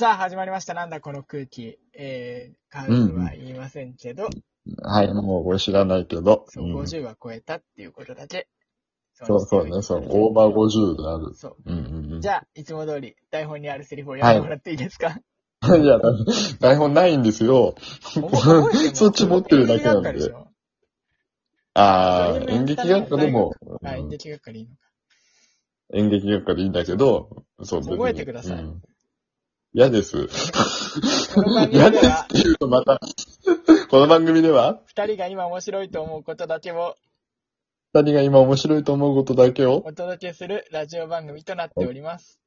さあ、始まりました。なんだこの空気。えー、数は言いませんけど、はい、もうこれ知らないけど。そう、うん50は超えたっていうことだけ。そうそうね、そう、オーバー50である。そう。うんうんうん。じゃあ、いつも通り、台本にあるセリフを読んでもらっていいですか、あ、いや、だ台本ないんですよ。覚えてもそっち持ってるだけなんで演劇学科しょああ、それ演劇学科でも、あ、演うん劇学科でいいのか。演劇学科でいいんだけど、そう、覚えてくださいうん嫌です。この番組嫌ですではっ、て言うとまた、この番組では、二人が今面白いと思うことだけを二人が今面白いと思うことだけを？お届けするラジオ番組となっております。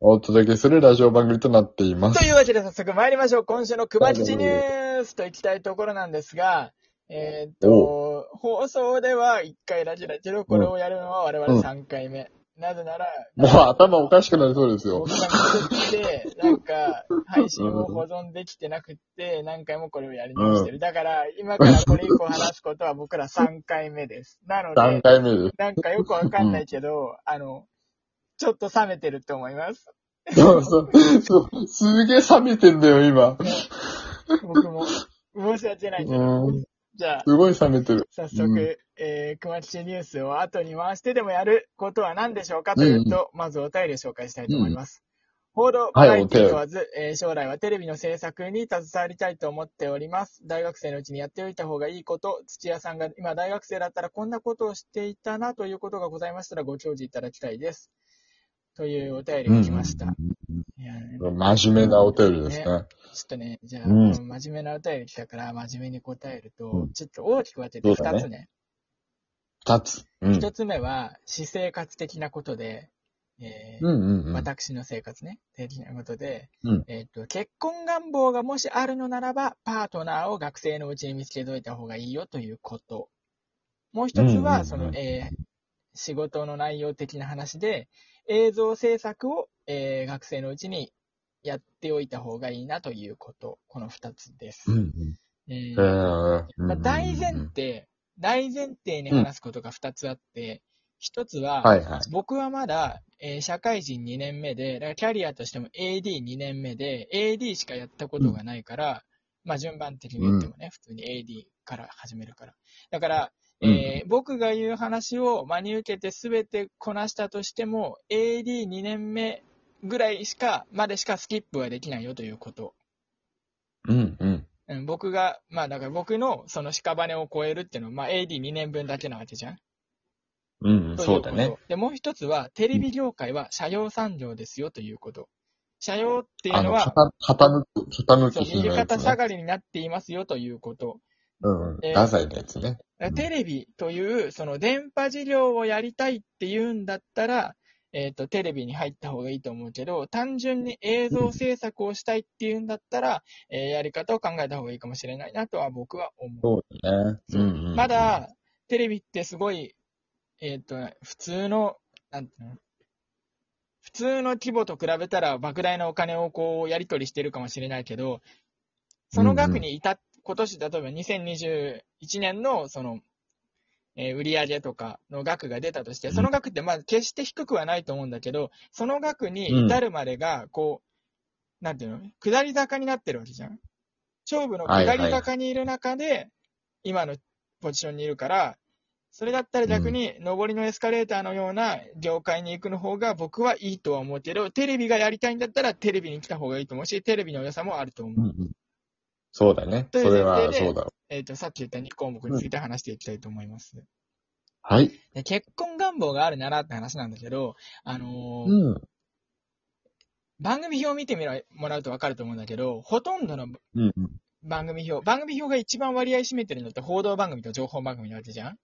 お届けするラジオ番組となっています。というわけで早速参りましょう。今週の熊吉ニュースといきたいところなんですが、えーっと、放送では1回ラジオだけど、これをやるのは我々3回目。なぜなら、もう頭おかしくなりそうですよ僕。が作って、なんか、配信を保存できてなくって、何回もこれをやり直してる。だから、今からこれ以降話すことは僕ら3回目です。なの3で、回目です。なんかよくわかんないけど、あの、ちょっと冷めてると思います。そうそう。そうすげえ冷めてんだよ、今。僕も。申し訳ないけど。うん。じゃあ、すごい冷めてる。早速、うんえー、熊吉ニュースを後に回してでもやることは何でしょうかというと、まずお便りを紹介したいと思います。報道、バラエティ問わず、えー将来はテレビの制作に携わりたいと思っております。大学生のうちにやっておいた方がいいこと、土屋さんが今大学生だったらこんなことをしていたなということがございましたらご教示いただきたいです。というお便りが来ました。いやね真面目なお便りですね。ちょっとね、じゃあ、うん真面目なお便り来たから、真面目に答えると、うんちょっと大きく分けてそうだね二つね。二つ。うん。一つ目は、私生活的なことで、えーうんうんうん。私の生活ね、的なことで、うんえっ、と、結婚願望がもしあるのならば、パートナーを学生のうちに見つけといた方がいいよということ。もう一つは、その、えー仕事の内容的な話で、映像制作を、えー学生のうちにやっておいた方がいいなということ。この二つです。うんうん。えまあ、大前提、大前提に話すことが二つあって、一つは、はいはい。僕はまだ、えー社会人2年目で、だからキャリアとしても AD2 年目で、AD しかやったことがないから、まあ順番的に言ってもね、普通に AD から始めるから。だから、えー僕が言う話を真に受けて全てこなしたとしても、AD2 年目ぐらいしか、までしかスキップはできないよということ。うんうん。うん、僕が、まあだから僕のその屍を超えるっていうのは、まあ AD2 年分だけなわけじゃん。うん、といことそううだね。。で、もう一つは、テレビ業界は社用産業ですよということ。社用っていうあの、のは、型、型抜き、型抜そうきする右肩。下がりになっていますよということ。うんうん。えー太宰のやつね。うんテレビという、その電波事業をやりたいっていうんだったら、えっ、と、テレビに入った方がいいと思うけど、単純に映像制作をしたいっていうんだったら、えーやり方を考えた方がいいかもしれないなとは僕は思う。そうだね。うんうん。ま、だ、テレビってすごい、えっ、と、普通の、なんていうの？普通の規模と比べたら莫大なお金をこうやり取りしてるかもしれないけど、その額にいた、今年例えば2021年のその、えー売上とかの額が出たとして、うんその額ってまあ決して低くはないと思うんだけど、その額に至るまでが、こう、なんていうの？下り坂になってるわけじゃん。勝負の下り坂にいる中で、今のポジションにいるから、それだったら逆に、上りのエスカレーターのような業界に行くの方が僕はいいとは思うけど、テレビがやりたいんだったらテレビに来た方がいいと思うし、テレビの良さもあると思う。うんうん。そうだね。それはそうだろう。えっ、と、さっき言った2項目について話していきたいと思います。はい。で結婚願望があるならって話なんだけど、あのーうん。番組表を見てみらもらうとわかると思うんだけど、ほとんどのうんうん。番組表、番組表が一番割合占めてるのって報道番組と情報番組なわけじゃん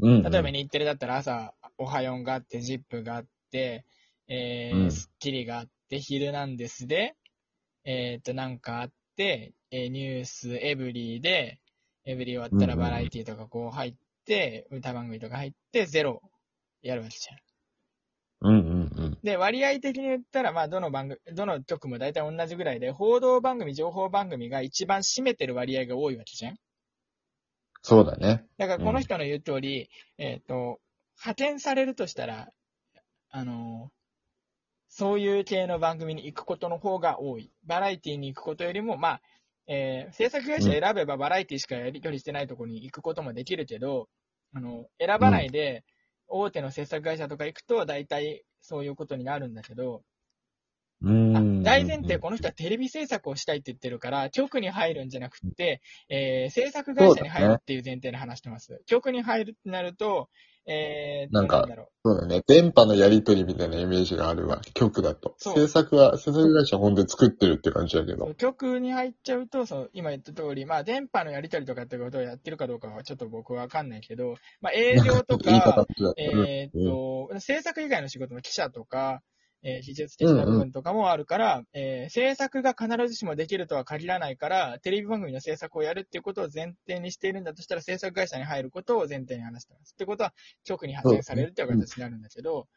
うん。例えば日テレだったら朝、おはよんがあって、ジップがあって、えーうんスッキリがあって、ヒルナンデスで、えっ、と、なんかあって、えーニュースエブリーで、エブリー終わったらうんうんバラエティとかこう入って、歌番組とか入って、ゼロやるわけじゃん。うんうんうん。で、割合的に言ったら、まあ、どの番組、どの局も大体同じぐらいで、報道番組、情報番組が一番占めてる割合が多いわけじゃん。そうだね。だからこの人の言う通り、えっ、と、派遣されるとしたら、あの、そういう系の番組に行くことの方が多い。バラエティに行くことよりも、まあ、えー制作会社選べばバラエティしかやり取りしてないところに行くこともできるけど、あの、選ばないで、大手の制作会社とか行くと、大体そういうことになるんだけど。大前提、この人はテレビ制作をしたいって言ってるから、局に入るんじゃなくて、えー制作会社に入るっていう前提で話してます。局に入るってなると、えーと、なんかそうだね。電波のやりとりみたいなイメージがあるわ。曲だと。制作は、制作会社は本当に作ってるって感じだけう、ど。局に入っちゃうと、そう今言った通り、まあ、電波のやり取りとかってことをやってるかどうかはちょっと僕はわかんないけど、まあ、営業とか、違う。えーっと、制作以外の仕事の記者とか、えー技術的な部分とかもあるから、えー制作が必ずしもできるとは限らないから、テレビ番組の制作をやるっていうことを前提にしているんだとしたら、制作会社に入ることを前提に話してます。ってことは、局に派遣されるっていう形になるんだけど、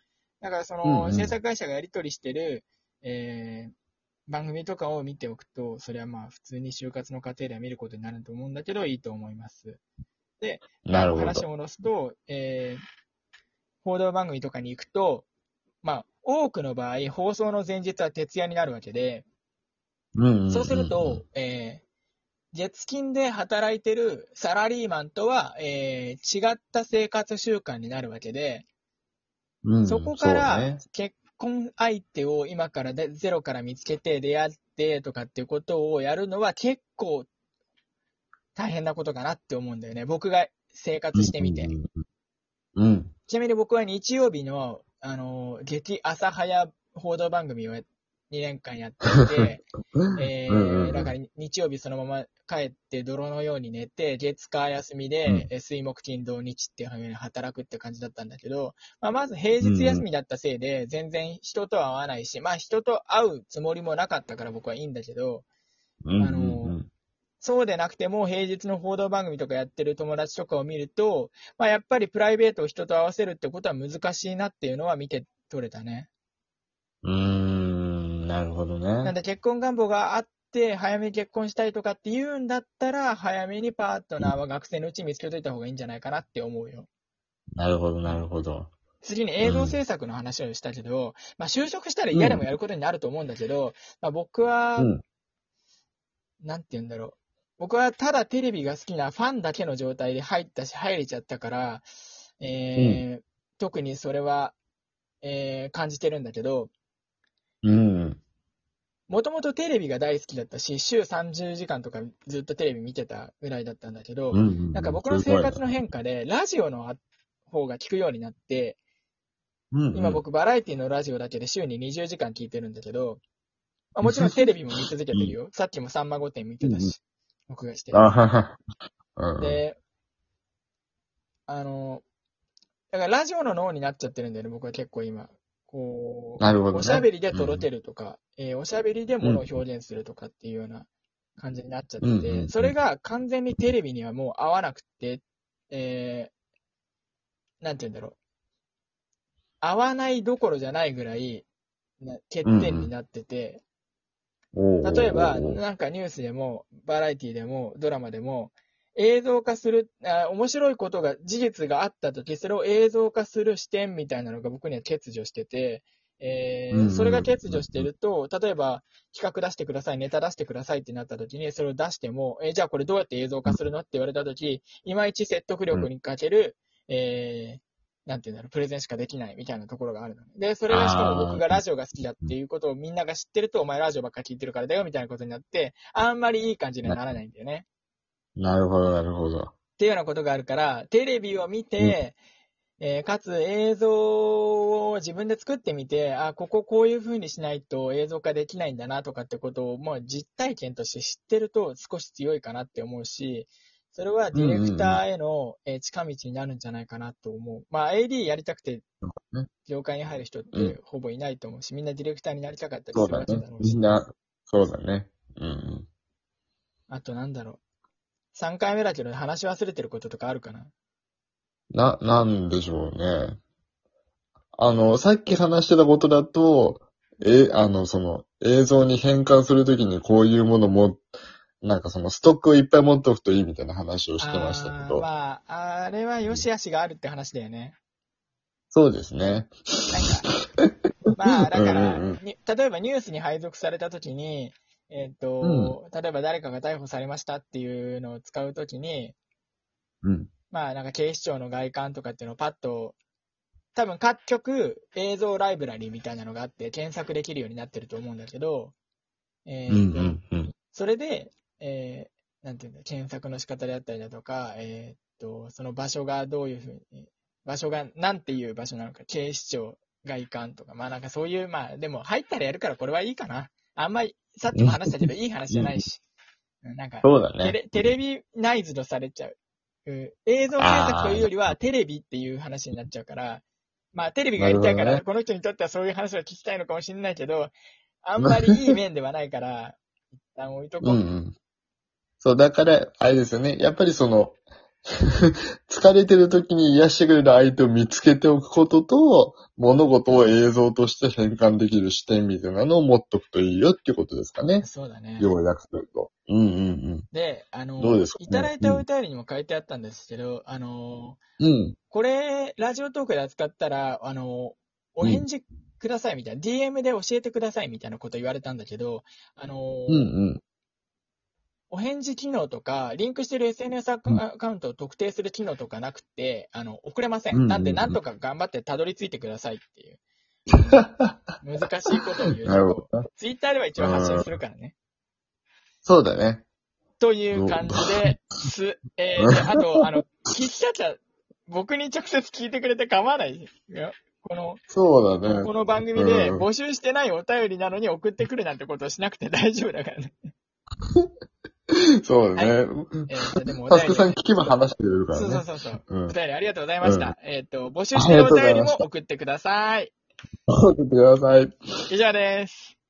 だからその、うんうん制作会社がやり取りしてる、えー番組とかを見ておくと、それはまあ普通に就活の過程では見ることになると思うんだけど、いいと思います。なるほ話をど。戻すと、えー報道番組とかに行くと、まあ、多くの場合、放送の前日は徹夜になるわけで、そうすると、、えー月金で働いてるサラリーマンとは、えー違った生活習慣になるわけで、うんそこからね結婚相手を今からでゼロから見つけて出会ってとかっていうことをやるのは結構大変なことかなって思うんだよね。僕が生活してみて。うんうんうん。ちなみに僕は日曜日の、あの、激朝早報道番組を2年間やっていて、え うんうんうん。ー、だから日曜日そのまま帰って泥のように寝て、月火休みで、え水木金土日っていうふうに働くって感じだったんだけど、まあ、まず平日休みだったせいで、全然人とは会わないし、まあ人と会うつもりもなかったから僕はいいんだけど、うんあのそうでなくても、平日の報道番組とかやってる友達とかを見ると、まあ、やっぱりプライベートを人と合わせるってことは難しいなっていうのは見て取れたね。うーん、なるほどね。なんで結婚願望があって、早めに結婚したいとかって言うんだったら、早めにパートナーは学生のうちに見つけといた方がいいんじゃないかなって思うよ。なるほど、なるほど。次に映像制作の話をしたけど、まあ就職したら嫌でもやることになると思うんだけど、まあ僕は、うん。なんて言うんだろう。僕はただテレビが好きなファンだけの状態で入ったし、入れちゃったから、えー特にそれは、えー感じてるんだけど、うん。もともとテレビが大好きだったし、週30時間とかずっとテレビ見てたぐらいだったんだけど、うん。なんか僕の生活の変化で、ラジオの方が聞くようになって、うん、今僕バラエティのラジオだけで週に20時間聞いてるんだけど、まあ、もちろんテレビも見続けてるよ。さっきもさんま御殿見てたし、録画して。あはは。うん。で、あの、だからラジオの脳になっちゃってるんだよね、僕は結構今。こう、なるほどねおしゃべりでとろけるとか、えーおしゃべりでものを表現するとかっていうような感じになっちゃってて、うんうんうんそれが完全にテレビにはもう合わなくて、えー、なんて言うんだろう。合わないどころじゃないぐらい、な欠点になってて、例えば、なんかニュースでも、バラエティでも、ドラマでも、映像化する、あ面白いことが、事実があったとき、それを映像化する視点みたいなのが僕には欠如してて、えーそれが欠如してると、例えば、企画出してください、ネタ出してくださいってなったときに、それを出しても、えーじゃあこれどうやって映像化するのって言われたとき、いまいち説得力に欠ける、えーなんていうんだろう、プレゼンしかできないみたいなところがあるのね。で、それがしかも僕がラジオが好きだっていうことをみんなが知ってると、お前ラジオばっか聞いてるからだよみたいなことになって、あんまりいい感じにはならないんだよね。なるほど、なるほど。っていうようなことがあるから、テレビを見て、えーかつ映像を自分で作ってみて、あ、こここういう風にしないと映像化できないんだなとかってことを、もう実体験として知ってると少し強いかなって思うし、それはディレクターへの、えー近道になるんじゃないかなと思う。まあ AD やりたくてね、業界に入る人っうてほぼいないと思うし、みんなディレクターになりたかったりするわけだろ。うし。みんな、そうだね。うんうん。あとなんだろう。3回目だけど話し忘れてることとかあるかな？な、なんでしょうね。あの、さっき話してたことだと、え、あの、その、映像に変換するときにこういうものも、なんかその、ストックをいっぱい持っておくといいみたいな話をしてましたけあーど。まあ、あれは良し悪しがあるって話だよね。そうですね。なんか、まあ、だから、うん例えばニュースに配属されたときに、えっ、と、例えば誰かが逮捕されましたっていうのを使うときに、うん。まあ、なんか警視庁の外観とかっていうのをパッと、多分各局映像ライブラリーみたいなのがあって検索できるようになってると思うんだけど、えーうんうんうん。それで、えーなんていうんだ、検索の仕方であったりだとか、えーっと、その場所がどういうふうに、場所がなんていう場所なのか、警視庁外観とか、まあなんかそういう、まあでも入ったらやるからこれはいいかな。あんまり、さっきも話したけど、いい話じゃないし。うんなんか、そうだね。テレテレビナイズドされちゃう。うん映像制作というよりはテレビっていう話になっちゃうから、まあテレビがやりたいから、ねこの人にとってはそういう話を聞きたいのかもしれないけど、あんまりいい面ではないから、一旦置いとこう。うんうん。そう、だから、あれですよね。やっぱりその、疲れてる時に癒してくれる相手を見つけておくことと、物事を映像として変換できる視点みたいなのを持っとくといいよっていうことですかね。そうだね。要約すると。うんうんで、あの、どうですかいただいたお便りにも書いてあったんですけど、あの、うん。うん。これ、ラジオトークで扱ったら、あの、お返事くださいみたいな、DM で教えてくださいみたいなこと言われたんだけど、あの、うんうん。お返事機能とか、リンクしてる SNS アカウントを特定する機能とかなくて、あの、送れません。なんで、なんとか頑張ってたどり着いてくださいっていう。難しいことを言うなるほどね。ツイッターでは一応発信するからね。そうだね。という感じです。えー、で あと、あの、聞き方、僕に直接聞いてくれて構わないよ。この、そうだね。この番組でうん募集してないお便りなのに送ってくるなんてことをしなくて大丈夫だからね。そうだね。えーと、でもお便りタスクさん聞けば話してくれるからそうね。そうそうそう。うんお便りありがとうございました。えっ、と、募集してるお便りも送ってください。送ってください。以上です。